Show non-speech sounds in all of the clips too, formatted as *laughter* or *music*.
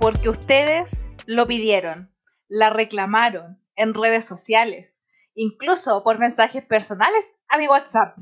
porque ustedes lo pidieron, la reclamaron en redes sociales, incluso por mensajes personales a mi WhatsApp.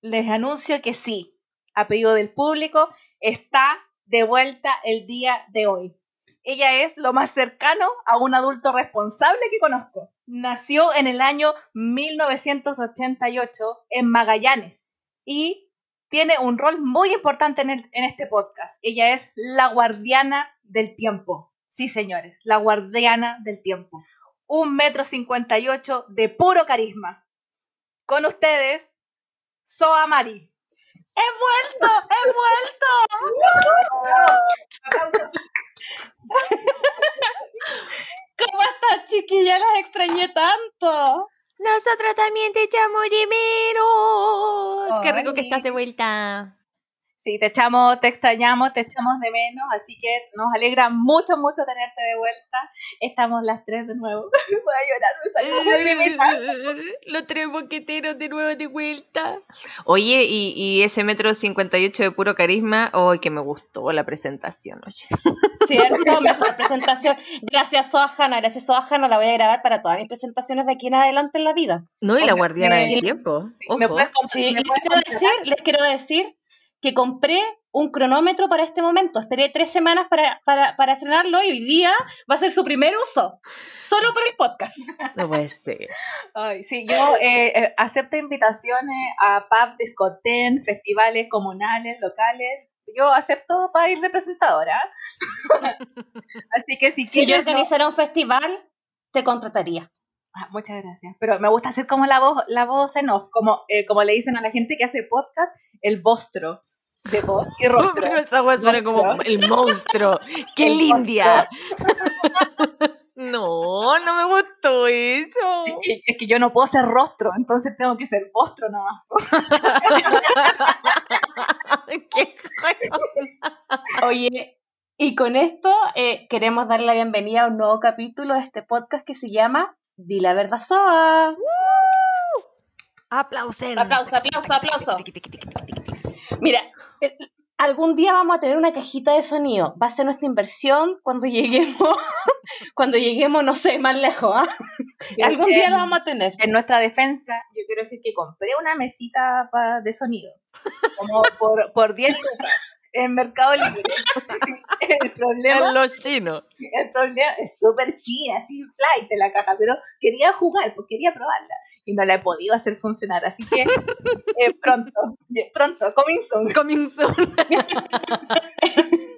Les anuncio que sí, a pedido del público, está de vuelta el día de hoy. Ella es lo más cercano a un adulto responsable que conozco. Nació en el año 1988 en Magallanes y tiene un rol muy importante en, en, este podcast. Ella es la guardiana del tiempo. Sí, señores, la guardiana del tiempo. Un metro cincuenta y ocho de puro carisma. Con ustedes, Soa Mari. ¡He vuelto! ¡He vuelto! *laughs* ¿Cómo estás, chiquilla? Las extrañé tanto. Nosotros también te echamos de menos. Qué rico que estás de vuelta. Sí, te echamos, te extrañamos, te echamos de menos, así que nos alegra mucho, mucho tenerte de vuelta. Estamos las tres de nuevo. *laughs* Voy a llorar, me salió *laughs* Los tres boqueteros de nuevo de vuelta. Oye, y, y ese metro 58 de puro carisma, hoy que me gustó la presentación, oye. *laughs* Cierto, mejor presentación. Gracias, Soajana, gracias, Soajana, la voy a grabar para todas mis presentaciones de aquí en adelante en la vida. No, y la guardiana del tiempo. ¿Me puedes, sí, les, quiero decir, les quiero decir que compré un cronómetro para este momento. Esperé tres semanas para, para, para, estrenarlo y hoy día va a ser su primer uso, solo para el podcast. *laughs* No puede ser. Ay, sí, yo eh, eh, acepto invitaciones a pub, discoten, festivales comunales, locales. Yo acepto para ir de presentadora. *laughs* Así que si, si yo organizara un festival, te contrataría. Ah, muchas gracias. Pero me gusta hacer como la voz, la voz en off, como, eh, como le dicen a la gente que hace podcast, el vostro de voz y rostro. Esa voz suena como el monstruo. ¡Qué lindia! no, no me gustó eso. Es que, es que, yo no puedo ser rostro, entonces tengo que ser vostro nomás. ¿Qué Oye, y con esto eh, queremos darle la bienvenida a un nuevo capítulo de este podcast que se llama Di la verdad Soa. Aplausen. Aplauso, aplauso, aplauso. Mira, eh, algún día vamos a tener una cajita de sonido. Va a ser nuestra inversión cuando lleguemos, *laughs* cuando lleguemos, no sé, más lejos. ¿ah? Algún día la vamos a tener. En nuestra defensa, yo quiero decir que compré una mesita de sonido, como por, por 10 lucas en Mercado Libre. *laughs* El problema. En los chinos. El problema es súper china, así flight de la caja, pero quería jugar, pues quería probarla y no la he podido hacer funcionar. Así que eh, pronto, pronto, coming soon. Coming soon. *laughs*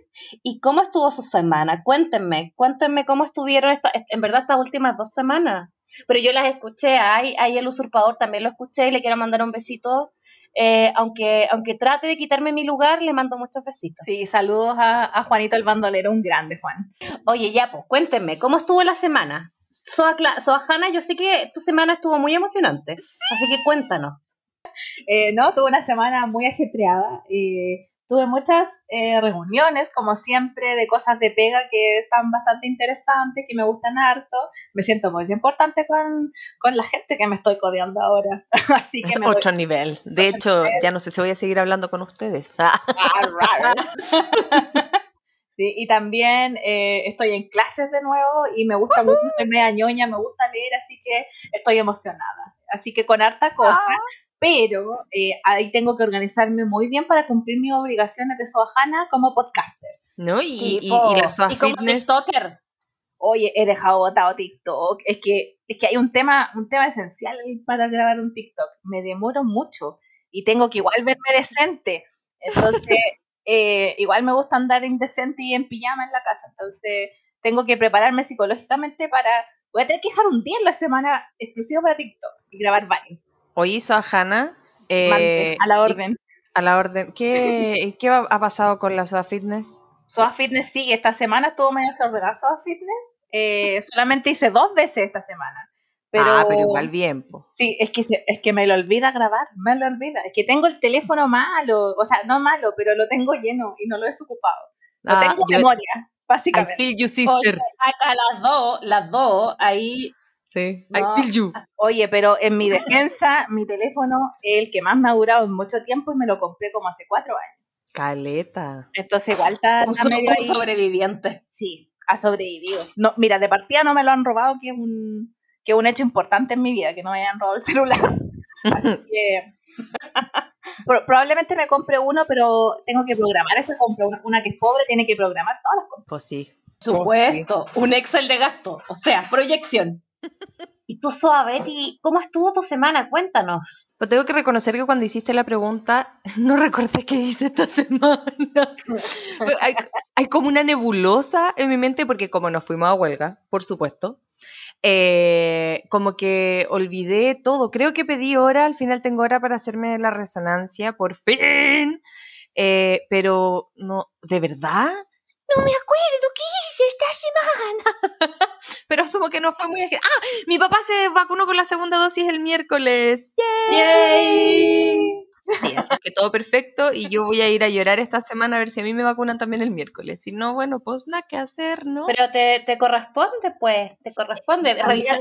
¿Y cómo estuvo su semana? Cuéntenme, cuéntenme cómo estuvieron esta, en verdad estas últimas dos semanas. Pero yo las escuché, ahí, ahí el usurpador también lo escuché y le quiero mandar un besito. Eh, aunque, aunque trate de quitarme mi lugar, le mando muchos besitos. Sí, saludos a, a Juanito el bandolero, un grande Juan. Oye, ya, pues cuéntenme, ¿cómo estuvo la semana? Soa, yo sé que tu semana estuvo muy emocionante, así que cuéntanos. Eh, no, tuve una semana muy ajetreada. Eh, tuve muchas eh, reuniones, como siempre, de cosas de pega que están bastante interesantes, que me gustan harto. Me siento muy importante con, con la gente que me estoy codeando ahora. *laughs* Así que me otro nivel. De hecho, ya no sé si voy a seguir hablando con ustedes. *laughs* *laughs* Sí, y también eh, estoy en clases de nuevo y me gusta mucho, soy media ñoña, me gusta leer, así que estoy emocionada. Así que con harta cosa, ah. pero eh, ahí tengo que organizarme muy bien para cumplir mis obligaciones de Soajana como podcaster. ¿No? Y, y, y, la y como TikToker. Oye, he dejado botado TikTok. Es que, es que hay un tema, un tema esencial para grabar un TikTok. Me demoro mucho y tengo que igual verme decente. *laughs* Entonces, eh, igual me gusta andar indecente y en pijama en la casa, entonces tengo que prepararme psicológicamente para... Voy a tener que dejar un día en la semana exclusivo para TikTok y grabar varios. Hoy hizo a Hanna. Eh, a la orden. A la orden. ¿Qué, *laughs* ¿qué ha pasado con la Soa Fitness? Soa Fitness sí, esta semana estuvo medio desordenada Soa Fitness. Eh, solamente hice dos veces esta semana. Pero, ah, pero igual bien. Po. Sí, es que, es que me lo olvida grabar, me lo olvida. Es que tengo el teléfono malo, o sea, no malo, pero lo tengo lleno y no lo he desocupado. No ah, tengo memoria, básicamente. I feel you, sister. acá las dos, las dos, ahí... Sí, I feel you. Oye, pero en mi defensa, *laughs* mi teléfono es el que más me ha durado en mucho tiempo y me lo compré como hace cuatro años. Caleta. Entonces igual está, un, medio ahí. sobreviviente. Sí, ha sobrevivido. No, mira, de partida no me lo han robado, que es un, que es un hecho importante en mi vida, que no me hayan robado el celular. *laughs* Así que *laughs* pro- probablemente me compre uno, pero tengo que programar esa compra. Una, una que es pobre tiene que programar todas las compras. Pues sí. Supuesto, un Excel de gasto, o sea, proyección. *laughs* Y tú, Soa Betty, ¿cómo estuvo tu semana? Cuéntanos. Pues tengo que reconocer que cuando hiciste la pregunta, no recordé qué hice esta semana. hay, hay como una nebulosa en mi mente, porque como nos fuimos a huelga, por supuesto, eh, como que olvidé todo. Creo que pedí hora, al final tengo hora para hacerme la resonancia, por fin. Eh, pero no, ¿de verdad? No me acuerdo qué hice esta semana. *laughs* pero asumo que no fue muy... Ah, mi papá se vacunó con la segunda dosis el miércoles. ¡Yay! Sí, así que todo perfecto y yo voy a ir a llorar esta semana a ver si a mí me vacunan también el miércoles. Si no, bueno, pues nada que hacer, ¿no? Pero te, te corresponde, pues, te corresponde. Revisé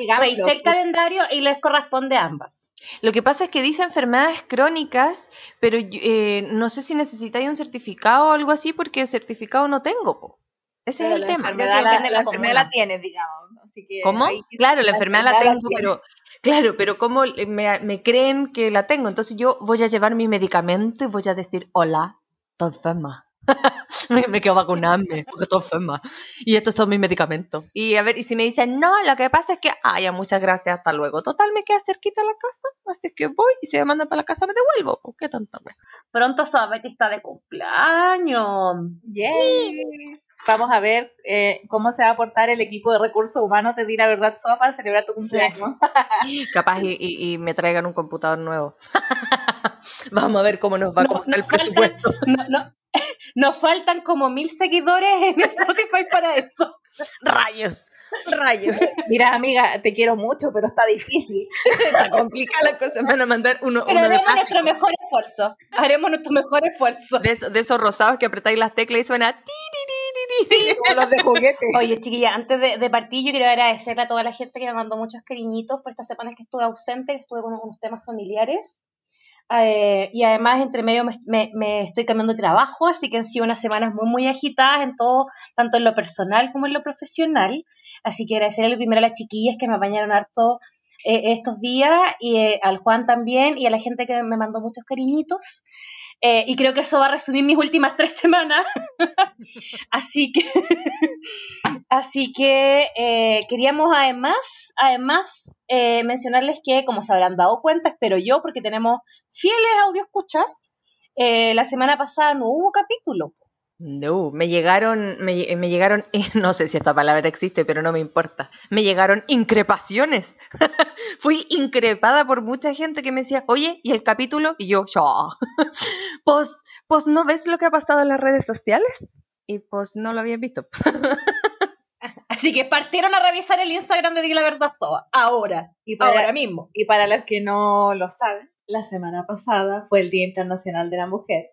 el calendario y les corresponde a ambas. Lo que pasa es que dice enfermedades crónicas, pero eh, no sé si necesitáis un certificado o algo así porque el certificado no tengo. po. Ese Pero es el la tema. enfermedad, la, la la enfermedad la tienes, digamos. Así que ¿Cómo? Claro, la enfermedad la tengo, pero claro, pero cómo me, me creen que la tengo. Entonces yo voy a llevar mi medicamento y voy a decir, hola, estoy enferma. *laughs* me, me quiero vacunarme porque estoy enferma. Y estos son mis medicamentos. Y a ver, y si me dicen, no, lo que pasa es que, ah, ya, muchas gracias, hasta luego. Total, me queda cerquita la casa, así que voy y si me mandan para la casa me devuelvo. Pues, ¿Qué tanta wea? Pronto Soa Betty está de cumpleaños. Yay. Vamos a ver eh, cómo se va a portar el equipo de recursos humanos de Dina Verdad Soa para celebrar tu cumpleaños. Capaz y, y- y me traigan un computador nuevo. *laughs* Vamos a ver cómo nos va, cómo está el presupuesto. No, no, *laughs* nos faltan como mil seguidores en Spotify para eso. Rayos, rayos. Mira, amiga, te quiero mucho, pero está difícil. *laughs* Está complicada la cosa. Me van a mandar uno, Pero uno haremos nuestro mejor esfuerzo. Haremos nuestro mejor esfuerzo. de, esos, de esos rosados que apretáis las teclas y suena. ti, los de juguete. *laughs* Oye, chiquilla, antes de, de partir, yo quiero agradecerle a toda la gente que me mandó muchos cariñitos por estas semanas que estuve ausente, que estuve con unos temas familiares. Eh, y además, entre medio, me, me- me estoy cambiando de trabajo, así que han sido unas semanas muy, muy agitadas en todo, tanto en lo personal como en lo profesional. Así que agradecerle primero a las chiquillas que me apañaron harto eh, estos días, y eh, al Juan también, y a la gente que me mandó muchos cariñitos. Eh, y creo que eso va a resumir mis últimas tres semanas. *laughs* así que, *laughs* así que eh, queríamos además, además eh, mencionarles que, como se habrán dado cuenta, espero yo, porque tenemos fieles audio escuchas, eh, la semana pasada no hubo capítulo. No, me llegaron, me, me llegaron, *laughs* no sé si esta palabra existe, pero no me importa. Me llegaron increpaciones. *laughs* Fui increpada por mucha gente que me decía, oye, ¿y el capítulo? Y yo, ya. *laughs* Pues, pues, ¿no ves lo que ha pasado en las redes sociales? Y pues no lo había visto. Así que partieron a revisar el Instagram de Di la Verdad Toda, ahora, Y para, ahora mismo. y para los que no lo saben, la semana pasada fue el Día Internacional de la Mujer.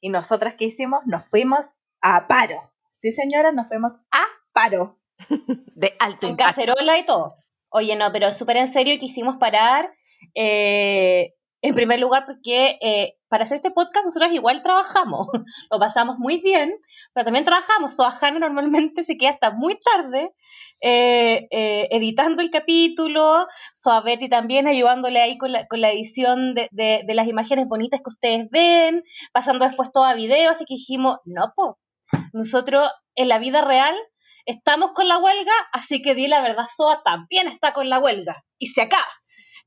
Y nosotras, ¿qué hicimos? Nos fuimos a paro. Sí, señora, nos fuimos a paro. *laughs* De alto Con impacto. cacerola y todo. Oye, no, pero súper en serio quisimos parar. eh, en primer lugar, porque eh, para hacer este podcast nosotros igual trabajamos. *laughs* Lo pasamos muy bien, pero también trabajamos. Soajana normalmente se queda hasta muy tarde eh, eh, editando el capítulo. Soabeti también ayudándole ahí con la, edición de las imágenes bonitas que ustedes ven, pasando después todo a video. Así que dijimos, no, po. Nosotros en la vida real estamos con la huelga, así que di la verdad, Soa también está con la huelga y se acaba.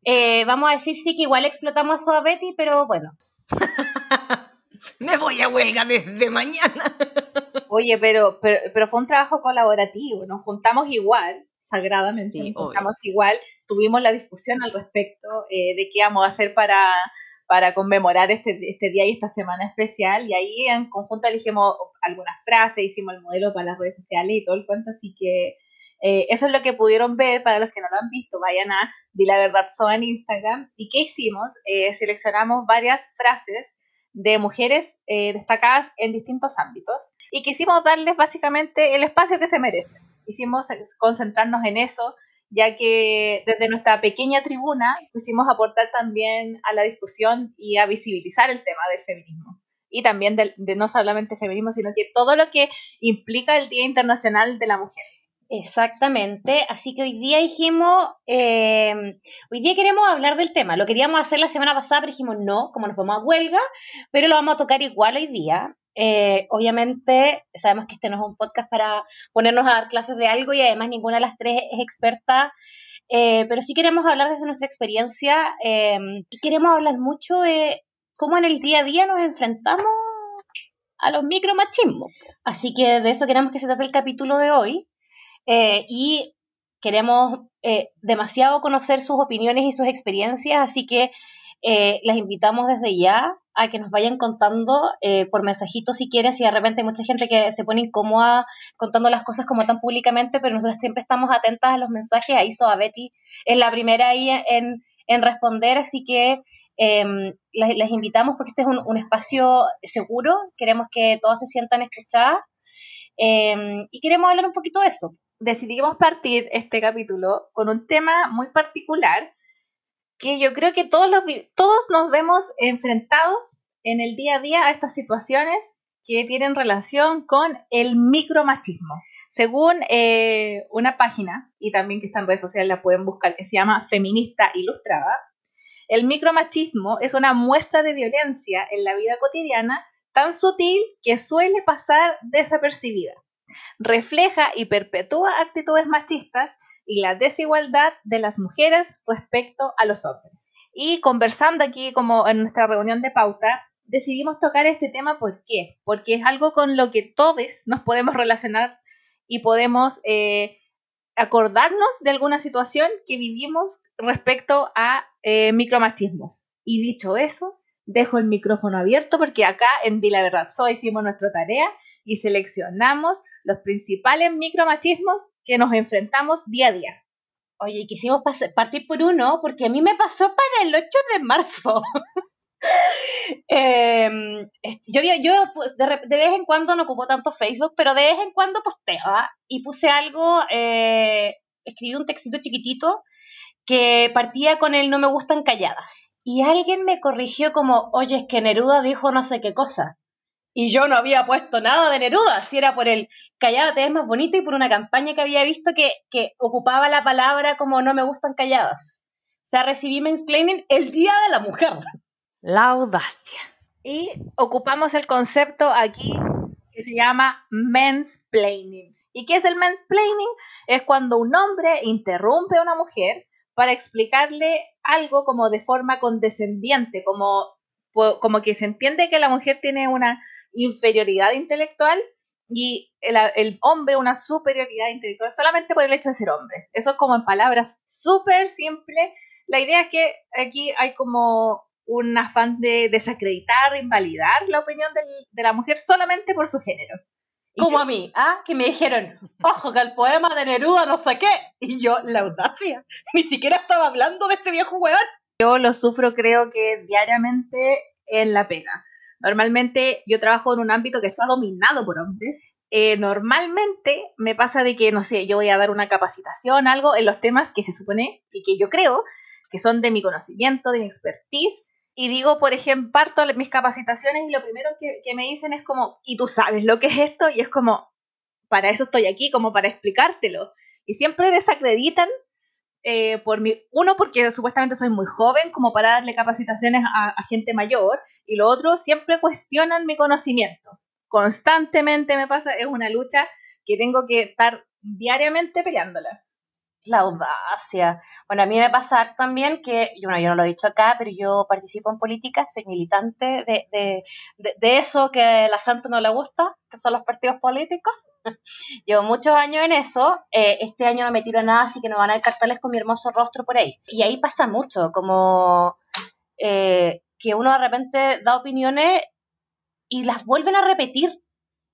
Eh, vamos a decir sí que igual explotamos a Soa Betty, pero bueno. *laughs* Me voy a huelga desde mañana. *laughs* Oye, pero, pero, pero fue un trabajo colaborativo. Nos juntamos igual, sagradamente, Sí, nos juntamos igual. Tuvimos la discusión al respecto eh, de qué íbamos a hacer para, para conmemorar este, este día y esta semana especial. Y ahí en conjunto elegimos algunas frases, hicimos el modelo para las redes sociales y todo el cuento. Así que eh, eso es lo que pudieron ver. Para los que no lo han visto, vayan a Di la Verdad Soa en Instagram. ¿Y qué hicimos? Eh, seleccionamos varias frases de mujeres eh, destacadas en distintos ámbitos y quisimos darles básicamente el espacio que se merecen. Quisimos concentrarnos en eso, ya que desde nuestra pequeña tribuna quisimos aportar también a la discusión y a visibilizar el tema del feminismo. Y también del- de, no solamente feminismo, sino que todo lo que implica el Día Internacional de la Mujer. Exactamente, así que hoy día dijimos, eh, hoy día queremos hablar del tema, lo queríamos hacer la semana pasada, pero dijimos no, como nos fuimos a huelga, pero lo vamos a tocar igual hoy día. Eh, obviamente sabemos que este no es un podcast para ponernos a dar clases de algo y además ninguna de las tres es experta, eh, pero sí queremos hablar desde nuestra experiencia y queremos hablar mucho de cómo en el día a día nos enfrentamos a los micromachismos. Así que de eso queremos que se trate el capítulo de hoy. Eh, y queremos eh, demasiado conocer sus opiniones y sus experiencias, así que eh, les invitamos desde ya a que nos vayan contando por mensajitos si quieren, si de repente hay mucha gente que se pone incómoda contando las cosas como tan públicamente, pero nosotros siempre estamos atentas a los mensajes, ahí a Betty es la primera ahí en, en responder, así que em, les, invitamos porque este es un, un, espacio seguro, queremos que todas se sientan escuchadas. Em, y queremos hablar un poquito de eso decidimos partir este capítulo con un tema muy particular que yo creo que todos, todos nos vemos enfrentados en el día a día a estas situaciones que tienen relación con el micromachismo. Según eh, una página, y también que está en redes sociales, la pueden buscar, que se llama Feminista Ilustrada, el micromachismo es una muestra de violencia en la vida cotidiana tan sutil que suele pasar desapercibida refleja y perpetúa actitudes machistas y la desigualdad de las mujeres respecto a los hombres. Y conversando aquí como en nuestra reunión de pauta, decidimos tocar este tema ¿por qué? Porque es algo con lo que todos nos podemos relacionar y podemos eh, acordarnos de alguna situación que vivimos respecto a eh, micromachismos. Y dicho eso, dejo el micrófono abierto porque acá en Di la Verdad Soy hicimos nuestra tarea y seleccionamos los principales micromachismos que nos enfrentamos día a día. Oye, quisimos partir por uno porque a mí me pasó para el 8 de marzo. *laughs* Em, yo yo pues, de, vez en cuando no ocupo tanto Facebook, pero de vez en cuando posteo y puse algo, eh, escribí un textito chiquitito que partía con el no me gustan calladas. Y alguien me corrigió como, oye, es que Neruda dijo no sé qué cosa y yo no había puesto nada de Neruda, si era por el Callada es más bonita y por una campaña que había visto que, que ocupaba la palabra como no me gustan calladas. O sea, recibí mansplaining el Día de la Mujer. La audacia. Y ocupamos el concepto aquí que se llama mansplaining. ¿Y qué es el mansplaining? Es cuando un hombre interrumpe a una mujer para explicarle algo como de forma condescendiente, como, como que se entiende que la mujer tiene una inferioridad intelectual y el, hombre una superioridad intelectual solamente por el hecho de ser hombre. Eso es como en palabras súper simple. La idea es que aquí hay como un afán de desacreditar, de invalidar la opinión de la mujer solamente por su género. como a mí, ¿ah? Que me dijeron, ojo, que el poema de Neruda no sé qué. Y yo, la audacia. *laughs* Ni siquiera estaba hablando de ese viejo hueón. Yo lo sufro creo que diariamente en la pena. Normalmente yo trabajo en un ámbito que está dominado por hombres. Eh, normalmente me pasa de que, no sé, yo voy a dar una capacitación, algo en los temas que se supone y que yo creo que son de mi conocimiento, de mi expertise. Y digo, por ejemplo, parto mis capacitaciones y lo primero que, que me dicen es como, ¿y tú sabes lo que es esto? Y es como, para eso estoy aquí, como para explicártelo. Y siempre desacreditan eh, por mi, uno, porque supuestamente soy muy joven como para darle capacitaciones a, gente mayor, y lo otro, siempre cuestionan mi conocimiento. Constantemente me pasa, es una lucha que tengo que estar diariamente peleándola. La audacia. Bueno, a mí me pasa también que, yo, yo no lo he dicho acá, pero yo participo en política, soy militante de, de, de eso que la gente no le gusta, que son los partidos políticos. *laughs* Llevo muchos años en eso. Eh, este año no me tiro nada, así que no van a ver carteles con mi hermoso rostro por ahí. Y ahí pasa mucho, como eh, que uno de repente da opiniones y las vuelven a repetir.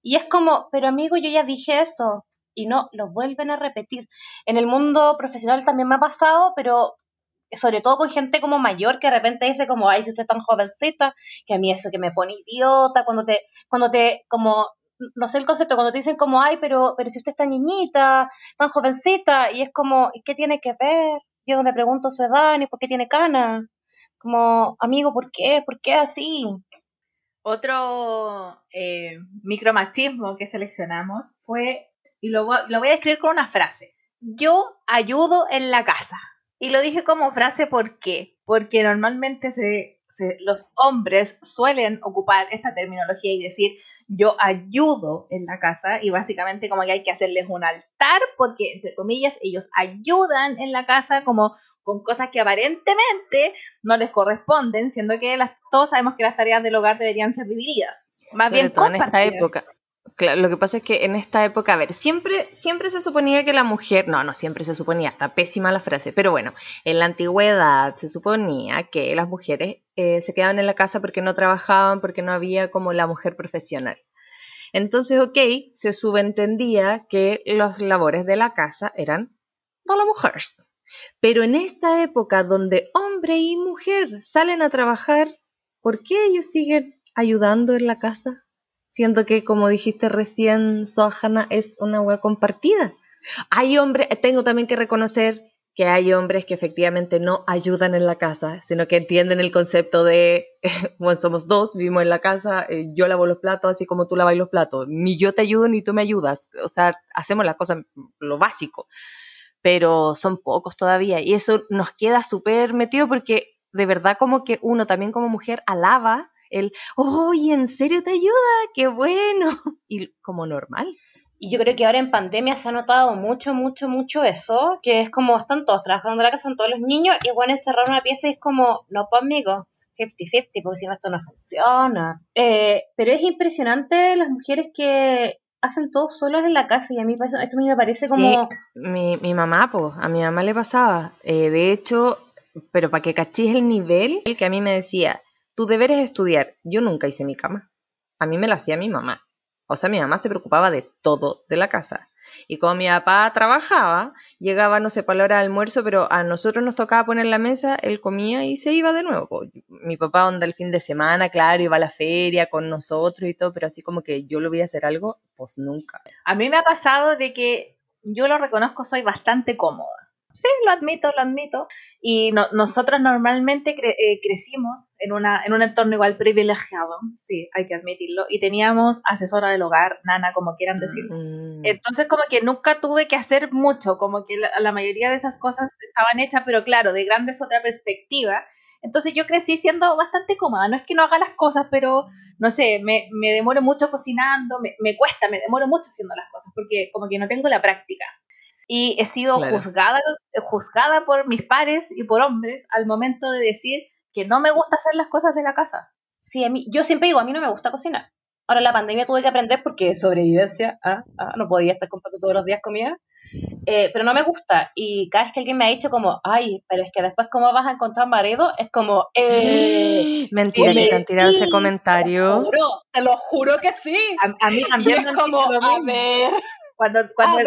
Y es como, pero amigo, yo ya dije eso. Y no, lo vuelven a repetir. En el mundo profesional también me ha pasado, pero sobre todo con gente como mayor que de repente dice como, ay, si usted es tan jovencita, que a mí eso que me pone idiota, cuando te, cuando te, como no sé el concepto, cuando te dicen como, ay, pero, pero si usted está niñita, tan jovencita, y es como, ¿y qué tiene que ver? Yo me pregunto su edad, ni por qué tiene cana. Como, amigo, ¿por qué? ¿Por qué así? Otro eh, micromachismo que seleccionamos fue y lo, lo voy a escribir con una frase. Yo ayudo en la casa. Y lo dije como frase ¿por qué? Porque normalmente se, los hombres suelen ocupar esta terminología y decir yo ayudo en la casa y básicamente como que hay que hacerles un altar porque entre comillas ellos ayudan en la casa como con cosas que aparentemente no les corresponden, siendo que las, todos sabemos que las tareas del hogar deberían ser divididas. Más bien compartidas. En esta época. Claro, lo que pasa es que en esta época, a ver, siempre, siempre se suponía que la mujer, no, no siempre se suponía, está pésima la frase, pero bueno, en la antigüedad se suponía que las mujeres eh, se quedaban en la casa porque no trabajaban, porque no había como la mujer profesional. Entonces, ok, se subentendía que las labores de la casa eran de la mujer. Pero en esta época donde hombre y mujer salen a trabajar, ¿por qué ellos siguen ayudando en la casa? Siendo que, como dijiste recién, Sohana es una web compartida. Hay hombres, tengo también que reconocer que hay hombres que efectivamente no ayudan en la casa, sino que entienden el concepto de, *laughs* bueno, somos dos, vivimos en la casa, eh, yo lavo los platos así como tú lavas los platos, ni yo te ayudo ni tú me ayudas, o sea, hacemos las cosas, lo básico, pero son pocos todavía. Y eso nos queda súper metido porque de verdad como que uno también como mujer alaba el, ¡oye, en serio te ayuda! ¡Qué bueno! *laughs* Y como normal. Y yo creo que ahora en pandemia se ha notado mucho, mucho, mucho eso, que es como están todos trabajando en la casa, están todos los niños, y bueno, encerrar una pieza y es como, no conmigo, 50-50, porque si no esto no funciona. Eh, pero es impresionante las mujeres que hacen todo solas en la casa y a mí esto a mí me parece como... mi, mi mamá, pues, a mi mamá le pasaba. Eh, de hecho, pero para que cachis el nivel, el que a mí me decía, tu deber es estudiar. Yo nunca hice mi cama. A mí me la hacía mi mamá. O sea, mi mamá se preocupaba de todo de la casa. Y como mi papá trabajaba, llegaba, no sé, para la hora de almuerzo, pero a nosotros nos tocaba poner la mesa, él comía y se iba de nuevo. Mi papá onda el fin de semana, claro, iba a la feria con nosotros y todo, pero así como que yo lo voy a hacer algo, pues nunca. A mí me ha pasado de que yo lo reconozco, soy bastante cómoda sí, lo admito, lo admito. Y nosotros normalmente eh, crecimos en, una, en un entorno igual privilegiado, sí, hay que admitirlo, y teníamos asesora del hogar, nana, como quieran decir. Mm. Entonces, como que nunca tuve que hacer mucho, como que la, mayoría de esas cosas estaban hechas, pero claro, de grandes otra perspectiva. Entonces yo crecí siendo bastante cómoda, no es que no haga las cosas, pero no sé, me, me demoro mucho cocinando, me, me cuesta, me demoro mucho haciendo las cosas, porque como que no tengo la práctica y he sido juzgada, juzgada por mis pares y por hombres al momento de decir que no me gusta hacer las cosas de la casa. Sí, a mí, yo siempre digo, a mí no me gusta cocinar. Ahora la pandemia tuve que aprender porque sobrevivencia, ah, ah, no podía estar comprando todos los días comida, eh, pero no me gusta. Y cada vez que alguien me ha dicho como, ay, pero es que después cómo vas a encontrar marido, es como, eh, *gasps* mentira que te han tirado ese comentario. Te lo juro, te lo juro que sí. A, mí también. es como, a ver. Cuando, cuando,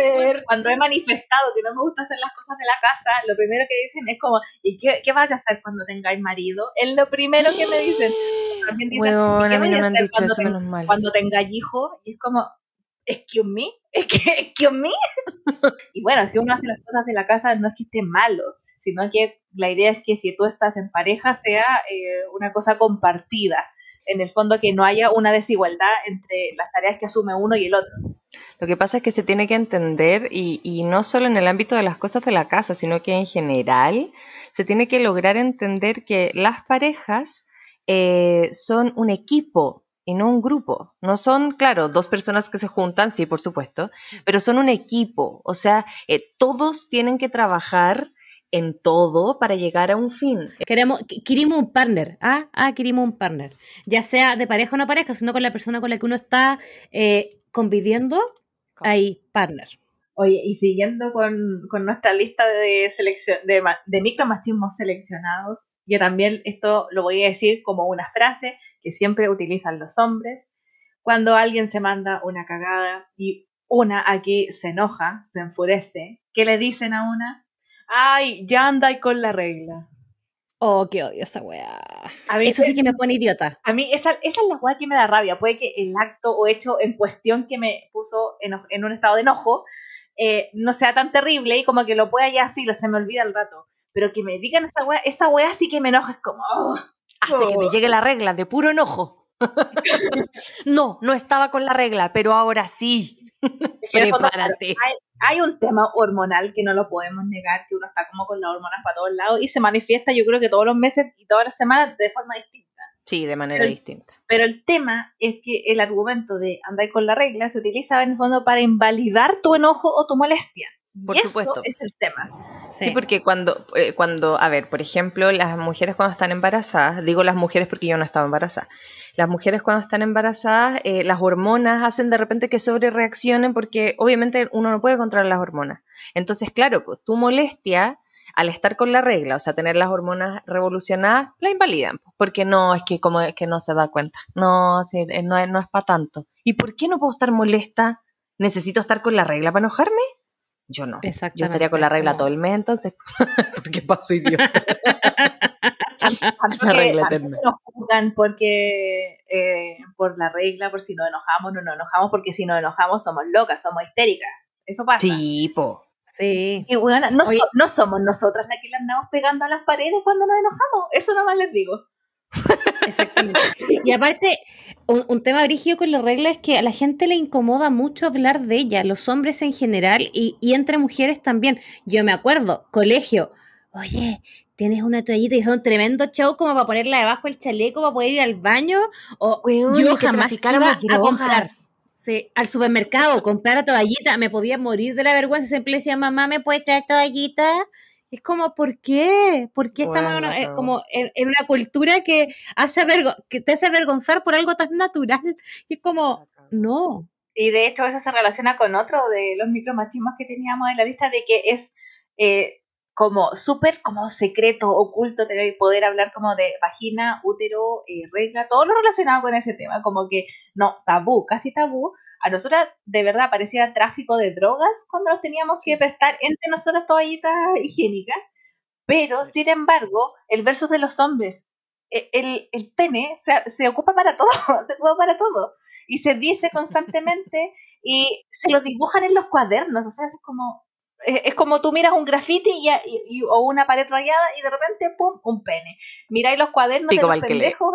cuando he manifestado que no me gusta hacer las cosas de la casa, lo primero que dicen es como, ¿y qué, qué vas a hacer cuando tengáis marido? Es lo primero que me dicen. *gasps* También dicen, ¿y qué vas a hacer cuando, cuando tengáis hijo? Y es como, excuse me, excuse me. *laughs* y bueno, si uno hace las cosas de la casa, no es que esté malo, sino que la idea es que si tú estás en pareja sea eh, una cosa compartida. En el fondo que no haya una desigualdad entre las tareas que asume uno y el otro. Lo que pasa es que se tiene que entender, y, no solo en el ámbito de las cosas de la casa, sino que en general se tiene que lograr entender que las parejas eh, son un equipo y no un grupo. No son, claro, dos personas que se juntan, sí, por supuesto, pero son un equipo. O sea, eh, todos tienen que trabajar en todo para llegar a un fin. Queremos, queremos un partner, ¿ah? Ah, queremos un partner. Ya sea de pareja o no pareja, sino con la persona con la que uno está eh, conviviendo, hay partner. Oye, y siguiendo con, nuestra lista de, selección, de, de micromachismos seleccionados, yo también esto lo voy a decir como una frase que siempre utilizan los hombres. Cuando alguien se manda una cagada y una aquí se enoja, se enfurece, ¿qué le dicen a una? Ay, ya anda ahí con la regla. Oh, qué odio esa weá. Eso sí que me pone idiota. A mí esa, esa es la weá que me da rabia. Puede que el acto o hecho en cuestión que me puso en, un estado de enojo eh, no sea tan terrible y como que lo pueda ya así, lo se me olvida el rato. Pero que me digan esa weá, esa weá sí que me enoja. Es como... Oh, Hasta que me oh. llegue la regla, de puro enojo. *laughs* no, no estaba con la regla, pero ahora sí. Hay, hay, un tema hormonal que no lo podemos negar, que uno está como con las hormonas para todos lados y se manifiesta yo creo que todos los meses y todas las semanas de forma distinta. Sí, de manera distinta. Pero el tema es que el argumento de andar con la regla se utiliza en el fondo para invalidar tu enojo o tu molestia. Por y supuesto. Eso es el tema. Sí, porque cuando, eh, cuando, a ver, por ejemplo, las mujeres cuando están embarazadas, digo las mujeres porque yo no estaba embarazada, las mujeres cuando están embarazadas, eh, las hormonas hacen de repente que sobre reaccionen porque obviamente uno no puede controlar las hormonas. Entonces, claro, pues tu molestia al estar con la regla, o sea, tener las hormonas revolucionadas, la invalidan, pues, porque no, es que como es que no se da cuenta, no, eh, no, no es para tanto. ¿Y por qué no puedo estar molesta? ¿Necesito estar con la regla para enojarme? Yo no. Yo estaría con la regla todo el mes, entonces, ¿por *laughs* qué paso idiota? *laughs* la regla nos juzgan porque eh, por la regla, por si nos enojamos, no nos enojamos, porque si nos enojamos somos locas, somos histéricas. Eso pasa. Sí, po. Sí. Y bueno, no, no somos nosotras las que le andamos pegando a las paredes cuando nos enojamos. Eso nomás les digo. Exactamente. Y aparte, un, tema brígido con la regla es que a la gente le incomoda mucho hablar de ella, los hombres en general y, entre mujeres también. Yo me acuerdo, colegio, oye, tienes una toallita y son un tremendo show como para ponerla debajo del chaleco para poder ir al baño. O yo jamás iba a comprar al supermercado, comprar toallita, me podía morir de la vergüenza. Siempre le decía, mamá, ¿me puedes traer toallita? Es como, ¿por qué? ¿Por qué estamos en, como en, una cultura que, hace que te hace avergonzar por algo tan natural? Y es como, no. Y de hecho eso se relaciona con otro de los micromachismos que teníamos en la lista de que es eh, como súper como secreto, oculto, tener poder hablar como de vagina, útero, eh, regla, todo lo relacionado con ese tema, como que no, tabú, casi tabú, a nosotras de verdad parecía tráfico de drogas cuando nos teníamos que prestar entre nosotras toallitas higiénicas, pero sin embargo, el versus de los hombres, e, el, el pene se, se, ocupa para todo, *laughs* se ocupa para todo, y se dice *laughs* constantemente y se lo dibujan en los cuadernos, o sea, es como, es como tú miras un graffiti y, o una pared rayada y de repente, ¡pum!, un pene. Miráis los cuadernos de los pendejos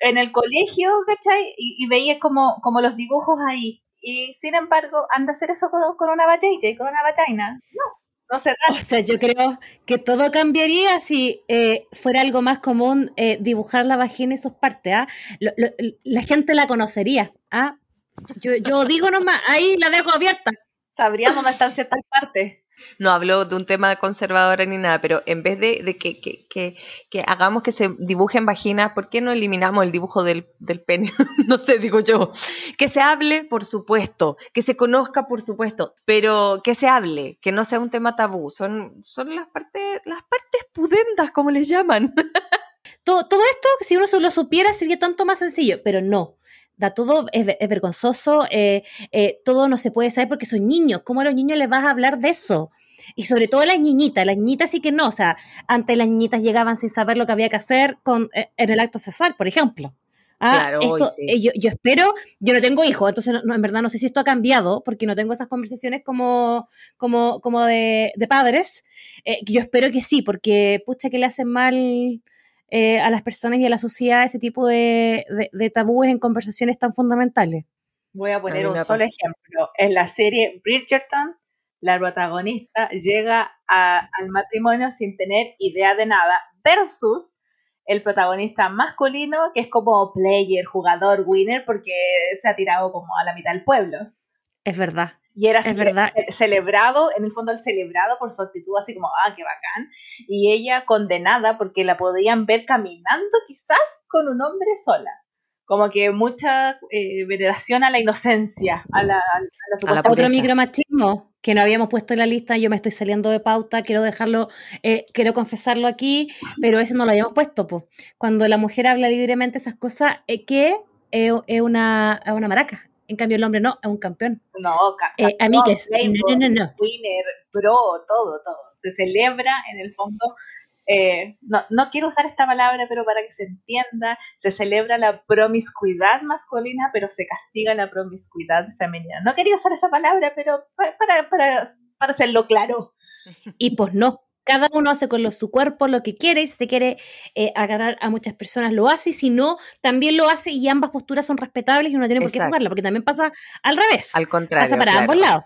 en el colegio, ¿cachai? Y, y veías como, como los dibujos ahí. Y sin embargo, anda a hacer eso con, con una y con una vagina. No, no se da. O sea, yo creo que todo cambiaría si eh, fuera algo más común eh, dibujar la vagina y sus partes. ¿ah? la gente la conocería. ¿ah? Yo, yo digo nomás, ahí la dejo abierta. Sabríamos dónde están ciertas partes no hablo de un tema conservador ni nada, pero en vez de, que, que, que, que, hagamos que se dibujen vaginas, ¿por qué no eliminamos el dibujo del, del pene? *laughs* no sé, digo yo. Que se hable, por supuesto, que se conozca, por supuesto, pero que se hable, que no sea un tema tabú. Son, son las partes, las partes pudendas, como les llaman. *laughs* todo, todo esto, si uno solo supiera, sería tanto más sencillo, pero no da todo, es, vergonzoso, eh, eh, todo no se puede saber porque son niños. ¿Cómo a los niños les vas a hablar de eso? Y sobre todo las niñitas, las niñitas sí que no, o sea, antes las niñitas llegaban sin saber lo que había que hacer con, eh, en el acto sexual, por ejemplo. Ah, claro, esto, yo, yo, espero, yo no tengo hijos, entonces en verdad no sé si esto ha cambiado, porque no tengo esas conversaciones como, como, como de, de padres. yo espero que sí, porque pucha que le hacen mal eh, a las personas y a la sociedad ese tipo de, tabúes en conversaciones tan fundamentales. Voy a poner un solo ejemplo. En la serie Bridgerton, la protagonista llega al matrimonio sin tener idea de nada, versus el protagonista masculino, que es como player, jugador, winner, porque se ha tirado como a la mitad del pueblo. Es verdad. Y era verdad. celebrado, en el fondo el celebrado por su actitud así como, ah, qué bacán. Y ella condenada porque la podían ver caminando quizás con un hombre sola. Como que mucha eh, veneración a la inocencia, a la, a la, Otro micromachismo que no habíamos puesto en la lista, yo me estoy saliendo de pauta, quiero dejarlo, eh, quiero confesarlo aquí, pero ese no lo habíamos puesto. Po. Cuando la mujer habla libremente esas cosas, eh, que es una, una maraca, en cambio, el hombre no, es un campeón. No, eh, amigues. No, no, no, Winner, pro, todo, todo. Se celebra en el fondo. Eh, no, no quiero usar esta palabra, pero para que se entienda, se celebra la promiscuidad masculina, pero se castiga la promiscuidad femenina. No quería usar esa palabra, pero para, para, para hacerlo claro. Y pues no, cada uno hace con lo- su cuerpo lo que quiere y si se quiere eh, agarrar a muchas personas lo hace y si no, también lo hace y ambas posturas son respetables y uno tiene por qué jugarla, porque también pasa al revés. Al contrario. pasa para claro. ambos lados.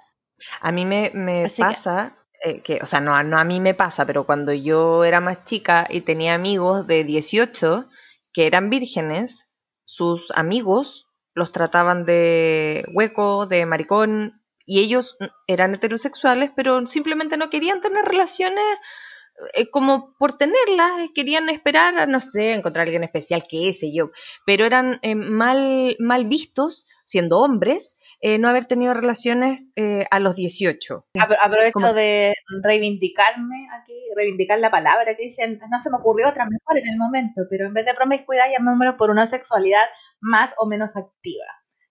A mí me, me Así que- pasa eh, que, o sea, no, no a mí me pasa, pero cuando yo era más chica y tenía amigos de 18 que eran vírgenes, sus amigos los trataban de hueco, de maricón, y ellos eran heterosexuales, pero simplemente no querían tener relaciones eh, como por tenerlas, eh, querían esperar a, no sé, encontrar a alguien especial, qué sé yo, pero eran eh, mal, mal vistos, siendo hombres, eh, no haber tenido relaciones eh, a los 18. Apro- Aprovecho Como- de reivindicarme aquí, reivindicar la palabra que dicen, no se me ocurrió otra mejor en el momento, pero en vez de promiscuidad llamémoslo por una sexualidad más o menos activa.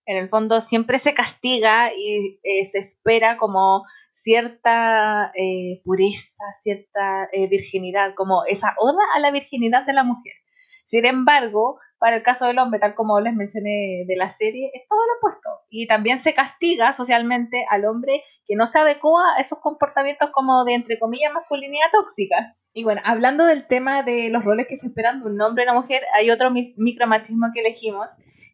En el fondo siempre se castiga y eh, se espera como cierta eh, pureza, cierta eh, virginidad, como esa oda a la virginidad de la mujer. Sin embargo, para el caso del hombre, tal como les mencioné de la serie, es todo lo opuesto. Y también se castiga socialmente al hombre que no se adecua a esos comportamientos como de, entre comillas, masculinidad tóxica. Y bueno, hablando del tema de los roles que se esperan de un hombre y una mujer, hay otro mi- micromachismo que elegimos,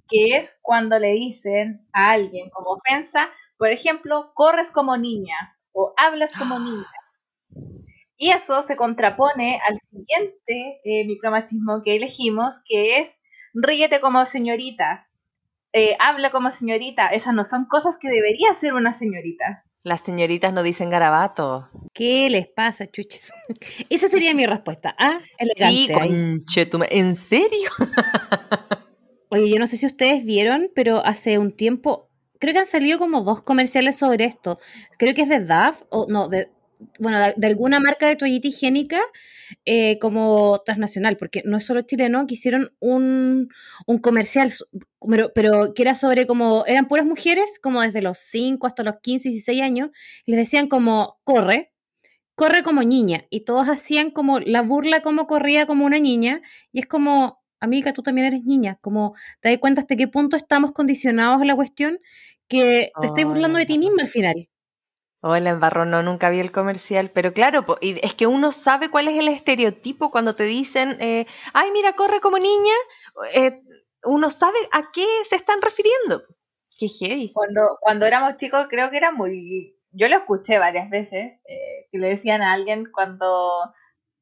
que es cuando le dicen a alguien como ofensa, por ejemplo, corres como niña o hablas como niña. Y eso se contrapone al siguiente eh, micromachismo que elegimos, que es ríete como señorita, eh, habla como señorita. Esas no son cosas que debería hacer una señorita. Las señoritas no dicen garabato. ¿Qué les pasa, chuches? *laughs* Esa sería mi respuesta. Ah, elegante. Sí, conchetumare. ¿En serio? *laughs* Oye, yo no sé si ustedes vieron, pero hace un tiempo, creo que han salido como dos comerciales sobre esto. Creo que es de DAF, o no, de, bueno, de, alguna marca de toallita higiénica eh, como transnacional, porque no es solo chileno, que hicieron un, un comercial, pero, pero que era sobre como, eran puras mujeres, como desde los 5 hasta los 15, 16 años, les decían como, corre, corre como niña, y todos hacían como la burla como corría como una niña, y es como, amiga, tú también eres niña, como te das cuenta hasta qué punto estamos condicionados a la cuestión que te estás Oh, burlando de ti misma al final. Hola, embarró, no, nunca vi el comercial, pero claro, po- y es que uno sabe cuál es el estereotipo cuando te dicen, eh, ay, mira, corre como niña, eh, uno sabe a qué se están refiriendo. Qué heavy. Cuando, cuando éramos chicos creo que era muy... Yo lo escuché varias veces, eh, que le decían a alguien cuando,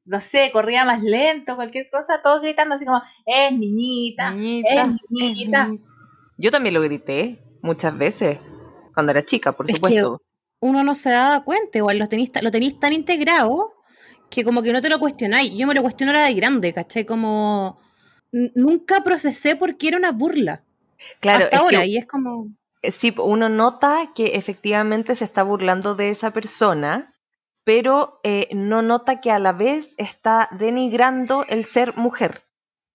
no sé, corría más lento, cualquier cosa, todos gritando así como, es niñita, Niñita, es *laughs* niñita. Yo también lo grité muchas veces, cuando era chica, por Es que supuesto. uno no se daba cuenta, igual lo tenéis, lo tenéis tan integrado que como que no te lo cuestionáis. Yo me lo cuestiono ahora de grande, ¿cachai? Como nunca procesé porque era una burla. Claro, hasta es ahora, que y es como... eh, sí, uno nota que efectivamente se está burlando de esa persona, pero eh, no nota que a la vez está denigrando el ser mujer.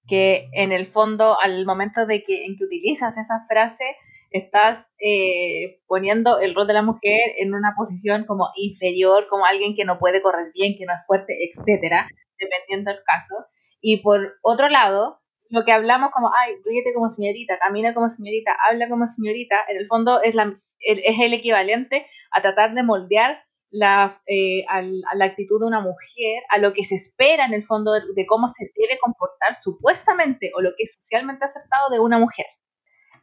que en el fondo al momento de que en que utilizas esa frase estás eh, poniendo el rol de la mujer en una posición como inferior, como alguien que no puede correr bien, que no es fuerte, etcétera, dependiendo del caso. Y por otro lado, lo que hablamos como, ay, ríete como señorita, camina como señorita, habla como señorita, en el fondo es, la, es el equivalente a tratar de moldear la, eh, a la actitud de una mujer, a lo que se espera en el fondo de, cómo se debe comportar supuestamente o lo que es socialmente aceptado de una mujer.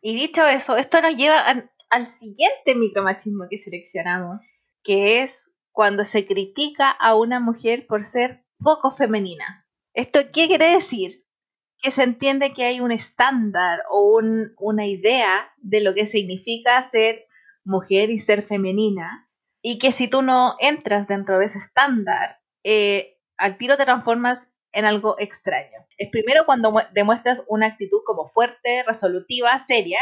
Y dicho eso, esto nos lleva al, siguiente micromachismo que seleccionamos, que es cuando se critica a una mujer por ser poco femenina. ¿Esto qué quiere decir? Que se entiende que hay un estándar o un- una idea de lo que significa ser mujer y ser femenina, y que si tú no entras dentro de ese estándar, eh, al tiro te transformas en algo extraño. Es primero cuando mu- demuestras una actitud como fuerte, resolutiva, seria,